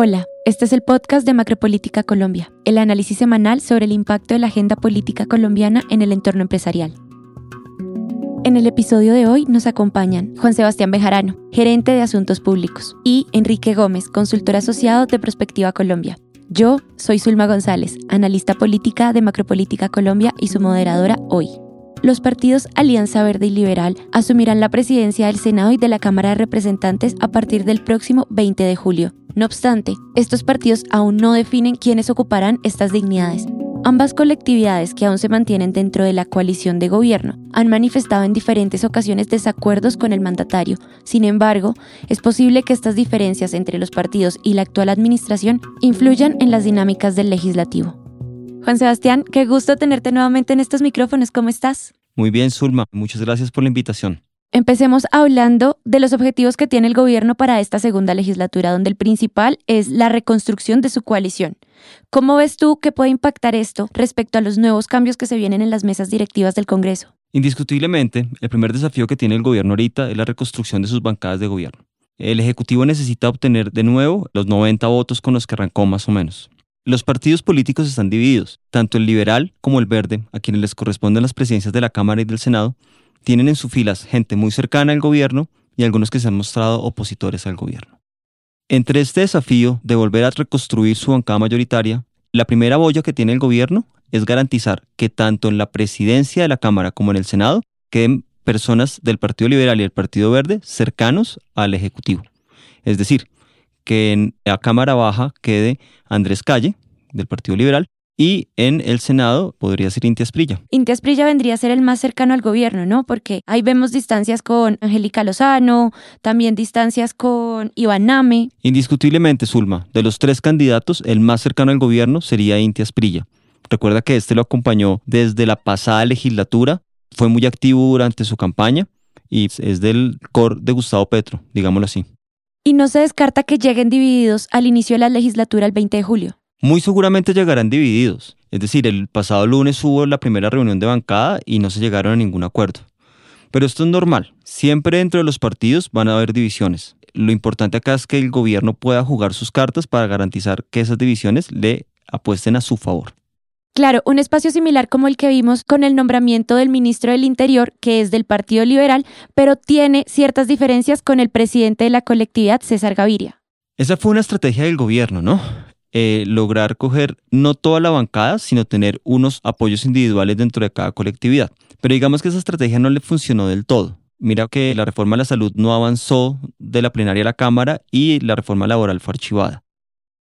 Hola, este es el podcast de Macropolítica Colombia, el análisis semanal sobre el impacto de la agenda política colombiana en el entorno empresarial. En el episodio de hoy nos acompañan Juan Sebastián Bejarano, gerente de Asuntos Públicos, y Enrique Gómez, consultor asociado de Prospectiva Colombia. Yo soy Zulma González, analista política de Macropolítica Colombia y su moderadora hoy. Los partidos Alianza Verde y Liberal asumirán la presidencia del Senado y de la Cámara de Representantes a partir del próximo 20 de julio. No obstante, estos partidos aún no definen quiénes ocuparán estas dignidades. Ambas colectividades que aún se mantienen dentro de la coalición de gobierno han manifestado en diferentes ocasiones desacuerdos con el mandatario. Sin embargo, es posible que estas diferencias entre los partidos y la actual administración influyan en las dinámicas del legislativo. Juan Sebastián, qué gusto tenerte nuevamente en estos micrófonos. ¿Cómo estás? Muy bien, Zulma. Muchas gracias por la invitación. Empecemos hablando de los objetivos que tiene el gobierno para esta segunda legislatura, donde el principal es la reconstrucción de su coalición. ¿Cómo ves tú que puede impactar esto respecto a los nuevos cambios que se vienen en las mesas directivas del Congreso? Indiscutiblemente, el primer desafío que tiene el gobierno ahorita es la reconstrucción de sus bancadas de gobierno. El Ejecutivo necesita obtener de nuevo los 90 votos con los que arrancó más o menos. Los partidos políticos están divididos, tanto el liberal como el verde, a quienes les corresponden las presidencias de la Cámara y del Senado, tienen en sus filas gente muy cercana al gobierno y algunos que se han mostrado opositores al gobierno. Entre este desafío de volver a reconstruir su bancada mayoritaria, la primera boya que tiene el gobierno es garantizar que tanto en la presidencia de la Cámara como en el Senado queden personas del Partido Liberal y el Partido Verde cercanos al Ejecutivo. Es decir, que en la Cámara Baja quede Andrés Calle, del Partido Liberal, y en el Senado podría ser Inti Asprilla. Inti Asprilla vendría a ser el más cercano al gobierno, ¿no? Porque ahí vemos distancias con Angélica Lozano, también distancias con Iván Name. Indiscutiblemente, Zulma, de los tres candidatos, el más cercano al gobierno sería Inti Asprilla. Recuerda que este lo acompañó desde la pasada legislatura, fue muy activo durante su campaña y es del core de Gustavo Petro, digámoslo así. Y no se descarta que lleguen divididos al inicio de la legislatura el 20 de julio. Muy seguramente llegarán divididos. Es decir, el pasado lunes hubo la primera reunión de bancada y no se llegaron a ningún acuerdo. Pero esto es normal. Siempre dentro de los partidos van a haber divisiones. Lo importante acá es que el gobierno pueda jugar sus cartas para garantizar que esas divisiones le apuesten a su favor. Claro, un espacio similar como el que vimos con el nombramiento del ministro del Interior, que es del Partido Liberal, pero tiene ciertas diferencias con el presidente de la colectividad, César Gaviria. Esa fue una estrategia del gobierno, ¿no? Eh, lograr coger no toda la bancada, sino tener unos apoyos individuales dentro de cada colectividad. Pero digamos que esa estrategia no le funcionó del todo. Mira que la reforma a la salud no avanzó de la plenaria a la Cámara y la reforma laboral fue archivada.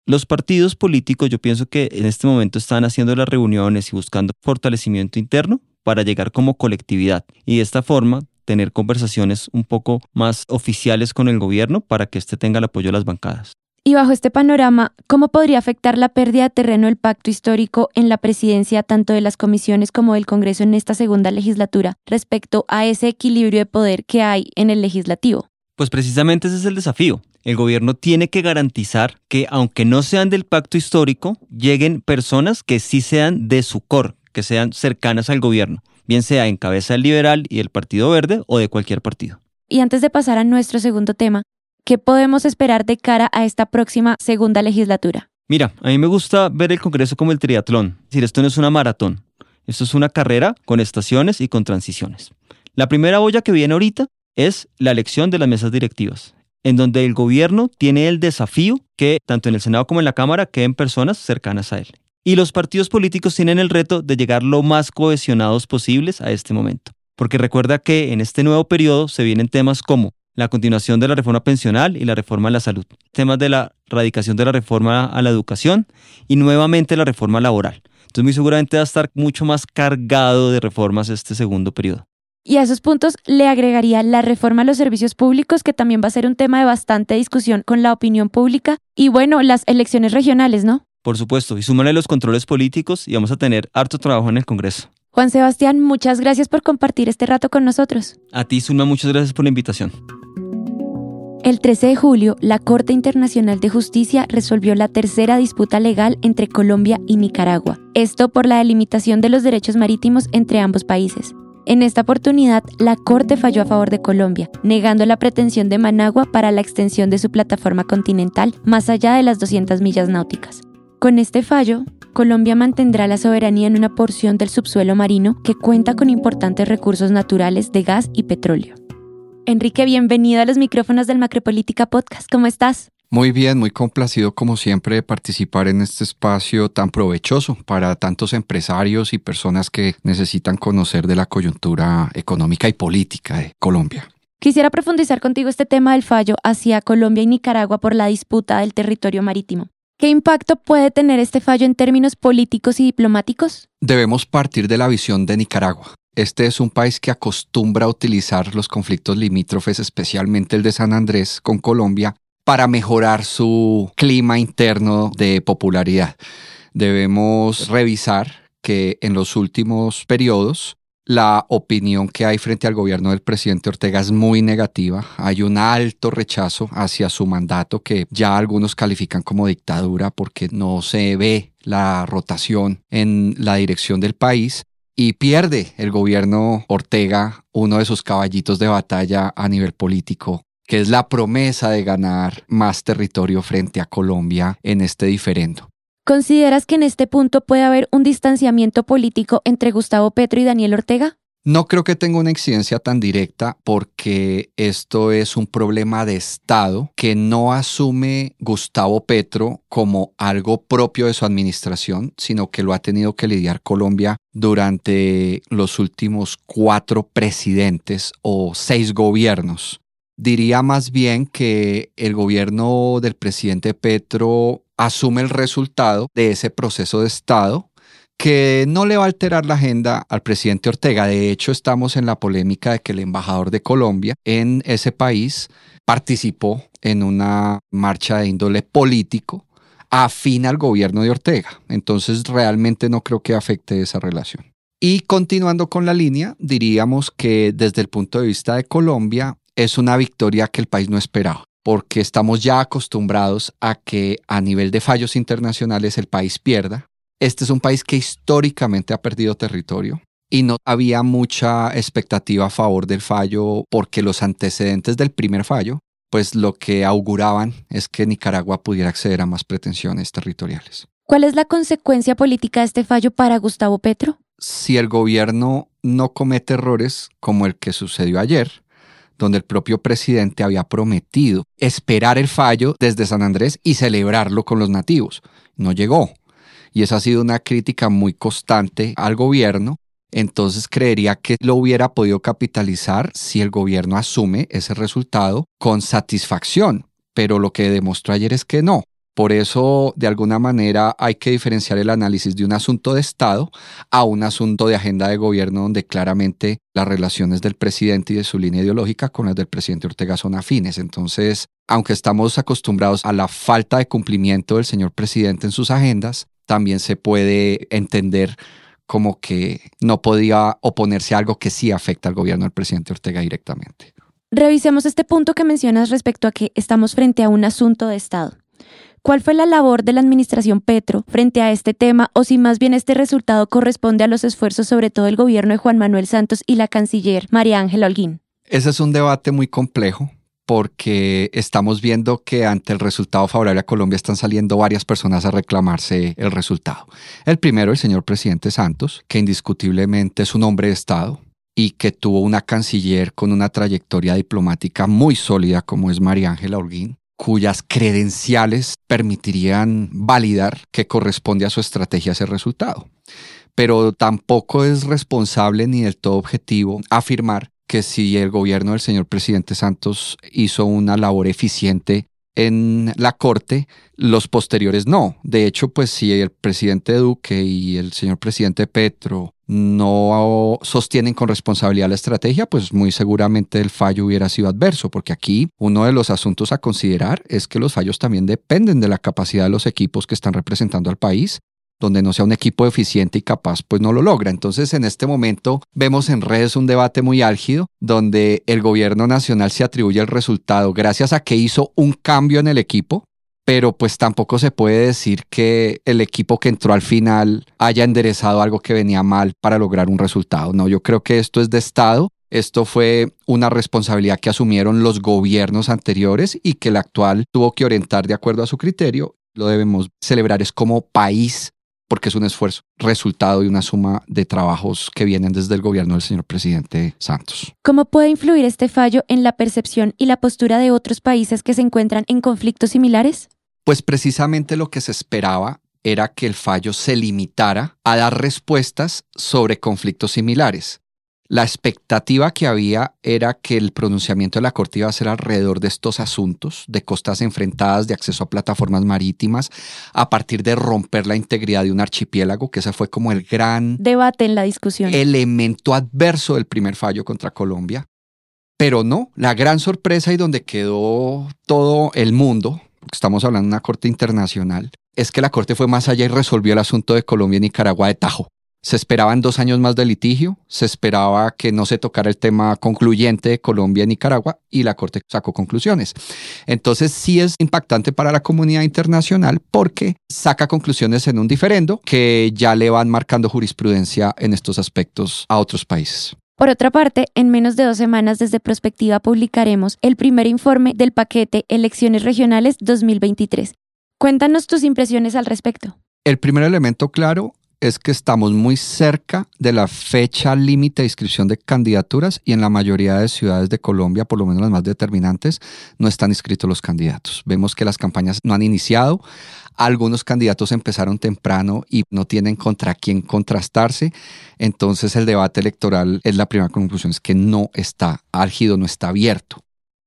Los partidos políticos yo pienso que en este momento están haciendo las reuniones y buscando fortalecimiento interno para llegar como colectividad y de esta forma tener conversaciones un poco más oficiales con el gobierno para que éste tenga el apoyo de las bancadas. Y bajo este panorama, ¿cómo podría afectar la pérdida de terreno del pacto histórico en la presidencia tanto de las comisiones como del Congreso en esta segunda legislatura respecto a ese equilibrio de poder que hay en el legislativo? Pues precisamente ese es el desafío. El gobierno tiene que garantizar que, aunque no sean del pacto histórico, lleguen personas que sí sean de su cor, que sean cercanas al gobierno, bien sea en cabeza del liberal y el Partido Verde o de cualquier partido. Y antes de pasar a nuestro segundo tema, ¿Qué podemos esperar de cara a esta próxima segunda legislatura? Mira, a mí me gusta ver el Congreso como el triatlón. Es decir, esto no es una maratón. Esto es una carrera con estaciones y con transiciones. La primera boya que viene ahorita es la elección de las mesas directivas, en donde el gobierno tiene el desafío que tanto en el Senado como en la Cámara queden personas cercanas a él. Y los partidos políticos tienen el reto de llegar lo más cohesionados posibles a este momento. Porque recuerda que en este nuevo periodo se vienen temas como la continuación de la reforma pensional y la reforma a la salud, temas de la radicación de la reforma a la educación y nuevamente la reforma laboral. Entonces muy seguramente va a estar mucho más cargado de reformas este segundo periodo. Y a esos puntos le agregaría la reforma a los servicios públicos, que también va a ser un tema de bastante discusión con la opinión pública, y bueno, las elecciones regionales, ¿no? Por supuesto, y súmale los controles políticos y vamos a tener harto trabajo en el Congreso. Juan Sebastián, muchas gracias por compartir este rato con nosotros. A ti, Zulma, muchas gracias por la invitación. El 13 de julio, la Corte Internacional de Justicia resolvió la tercera disputa legal entre Colombia y Nicaragua, esto por la delimitación de los derechos marítimos entre ambos países. En esta oportunidad, la Corte falló a favor de Colombia, negando la pretensión de Managua para la extensión de su plataforma continental más allá de las 200 millas náuticas. Con este fallo, Colombia mantendrá la soberanía en una porción del subsuelo marino que cuenta con importantes recursos naturales de gas y petróleo. Enrique, bienvenido a los micrófonos del Macropolítica Podcast. ¿Cómo estás? Muy bien, muy complacido como siempre de participar en este espacio tan provechoso para tantos empresarios y personas que necesitan conocer de la coyuntura económica y política de Colombia. Quisiera profundizar contigo este tema del fallo hacia Colombia y Nicaragua por la disputa del territorio marítimo. ¿Qué impacto puede tener este fallo en términos políticos y diplomáticos? Debemos partir de la visión de Nicaragua. Este es un país que acostumbra a utilizar los conflictos limítrofes, especialmente el de San Andrés con Colombia, para mejorar su clima interno de popularidad. Debemos revisar que en los últimos periodos la opinión que hay frente al gobierno del presidente Ortega es muy negativa. Hay un alto rechazo hacia su mandato que ya algunos califican como dictadura porque no se ve la rotación en la dirección del país y pierde el gobierno Ortega uno de sus caballitos de batalla a nivel político que es la promesa de ganar más territorio frente a Colombia en este diferendo. ¿Consideras que en este punto puede haber un distanciamiento político entre Gustavo Petro y Daniel Ortega? No creo que tenga una incidencia tan directa porque esto es un problema de Estado que no asume Gustavo Petro como algo propio de su administración, sino que lo ha tenido que lidiar Colombia durante los últimos cuatro presidentes o seis gobiernos. Diría más bien que el gobierno del presidente Petro asume el resultado de ese proceso de Estado que no le va a alterar la agenda al presidente Ortega. De hecho, estamos en la polémica de que el embajador de Colombia en ese país participó en una marcha de índole político afín al gobierno de Ortega. Entonces, realmente no creo que afecte esa relación. Y continuando con la línea, diríamos que desde el punto de vista de Colombia, es una victoria que el país no esperaba, porque estamos ya acostumbrados a que a nivel de fallos internacionales el país pierda. Este es un país que históricamente ha perdido territorio y no había mucha expectativa a favor del fallo porque los antecedentes del primer fallo, pues lo que auguraban es que Nicaragua pudiera acceder a más pretensiones territoriales. ¿Cuál es la consecuencia política de este fallo para Gustavo Petro? Si el gobierno no comete errores como el que sucedió ayer, donde el propio presidente había prometido esperar el fallo desde San Andrés y celebrarlo con los nativos. No llegó. Y esa ha sido una crítica muy constante al gobierno. Entonces creería que lo hubiera podido capitalizar si el gobierno asume ese resultado con satisfacción. Pero lo que demostró ayer es que no. Por eso, de alguna manera, hay que diferenciar el análisis de un asunto de Estado a un asunto de agenda de gobierno donde claramente las relaciones del presidente y de su línea ideológica con las del presidente Ortega son afines. Entonces, aunque estamos acostumbrados a la falta de cumplimiento del señor presidente en sus agendas, también se puede entender como que no podía oponerse a algo que sí afecta al gobierno del presidente Ortega directamente. Revisemos este punto que mencionas respecto a que estamos frente a un asunto de Estado. ¿Cuál fue la labor de la administración Petro frente a este tema o si más bien este resultado corresponde a los esfuerzos sobre todo del gobierno de Juan Manuel Santos y la canciller María Ángela Holguín? Ese es un debate muy complejo porque estamos viendo que ante el resultado favorable a Colombia están saliendo varias personas a reclamarse el resultado. El primero, el señor presidente Santos, que indiscutiblemente es un hombre de Estado y que tuvo una canciller con una trayectoria diplomática muy sólida como es María Ángela Holguín cuyas credenciales permitirían validar que corresponde a su estrategia ese resultado. Pero tampoco es responsable ni del todo objetivo afirmar que si el gobierno del señor presidente Santos hizo una labor eficiente en la corte, los posteriores no. De hecho, pues si el presidente Duque y el señor presidente Petro no sostienen con responsabilidad la estrategia, pues muy seguramente el fallo hubiera sido adverso, porque aquí uno de los asuntos a considerar es que los fallos también dependen de la capacidad de los equipos que están representando al país donde no sea un equipo eficiente y capaz, pues no lo logra. Entonces, en este momento vemos en redes un debate muy álgido, donde el gobierno nacional se atribuye el resultado gracias a que hizo un cambio en el equipo, pero pues tampoco se puede decir que el equipo que entró al final haya enderezado algo que venía mal para lograr un resultado. No, yo creo que esto es de Estado. Esto fue una responsabilidad que asumieron los gobiernos anteriores y que el actual tuvo que orientar de acuerdo a su criterio. Lo debemos celebrar es como país porque es un esfuerzo, resultado de una suma de trabajos que vienen desde el gobierno del señor presidente Santos. ¿Cómo puede influir este fallo en la percepción y la postura de otros países que se encuentran en conflictos similares? Pues precisamente lo que se esperaba era que el fallo se limitara a dar respuestas sobre conflictos similares. La expectativa que había era que el pronunciamiento de la Corte iba a ser alrededor de estos asuntos, de costas enfrentadas, de acceso a plataformas marítimas, a partir de romper la integridad de un archipiélago, que ese fue como el gran debate en la discusión. Elemento adverso del primer fallo contra Colombia. Pero no, la gran sorpresa y donde quedó todo el mundo, estamos hablando de una corte internacional, es que la corte fue más allá y resolvió el asunto de Colombia y Nicaragua de Tajo. Se esperaban dos años más de litigio, se esperaba que no se tocara el tema concluyente de Colombia y Nicaragua y la Corte sacó conclusiones. Entonces sí es impactante para la comunidad internacional porque saca conclusiones en un diferendo que ya le van marcando jurisprudencia en estos aspectos a otros países. Por otra parte, en menos de dos semanas desde Prospectiva publicaremos el primer informe del paquete Elecciones Regionales 2023. Cuéntanos tus impresiones al respecto. El primer elemento claro es que estamos muy cerca de la fecha límite de inscripción de candidaturas y en la mayoría de ciudades de Colombia, por lo menos las más determinantes, no están inscritos los candidatos. Vemos que las campañas no han iniciado, algunos candidatos empezaron temprano y no tienen contra quién contrastarse, entonces el debate electoral es la primera conclusión, es que no está álgido, no está abierto.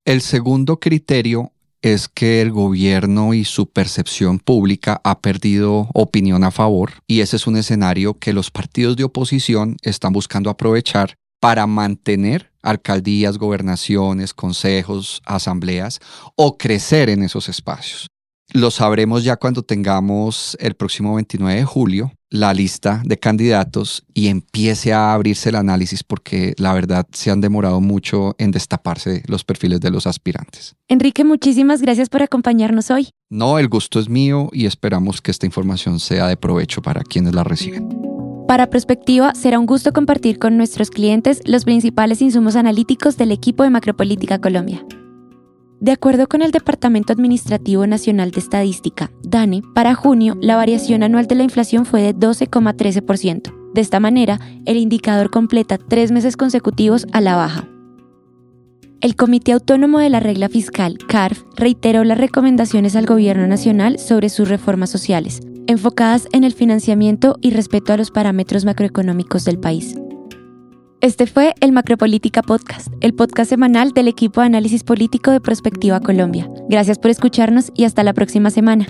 El segundo criterio es que el gobierno y su percepción pública ha perdido opinión a favor y ese es un escenario que los partidos de oposición están buscando aprovechar para mantener alcaldías, gobernaciones, consejos, asambleas o crecer en esos espacios. Lo sabremos ya cuando tengamos el próximo 29 de julio la lista de candidatos y empiece a abrirse el análisis porque la verdad se han demorado mucho en destaparse los perfiles de los aspirantes. Enrique, muchísimas gracias por acompañarnos hoy. No, el gusto es mío y esperamos que esta información sea de provecho para quienes la reciben. Para Prospectiva, será un gusto compartir con nuestros clientes los principales insumos analíticos del equipo de Macropolítica Colombia. De acuerdo con el Departamento Administrativo Nacional de Estadística, DANE, para junio la variación anual de la inflación fue de 12,13%. De esta manera, el indicador completa tres meses consecutivos a la baja. El Comité Autónomo de la Regla Fiscal, CARF, reiteró las recomendaciones al Gobierno Nacional sobre sus reformas sociales, enfocadas en el financiamiento y respeto a los parámetros macroeconómicos del país. Este fue el Macropolítica Podcast, el podcast semanal del equipo de análisis político de Prospectiva Colombia. Gracias por escucharnos y hasta la próxima semana.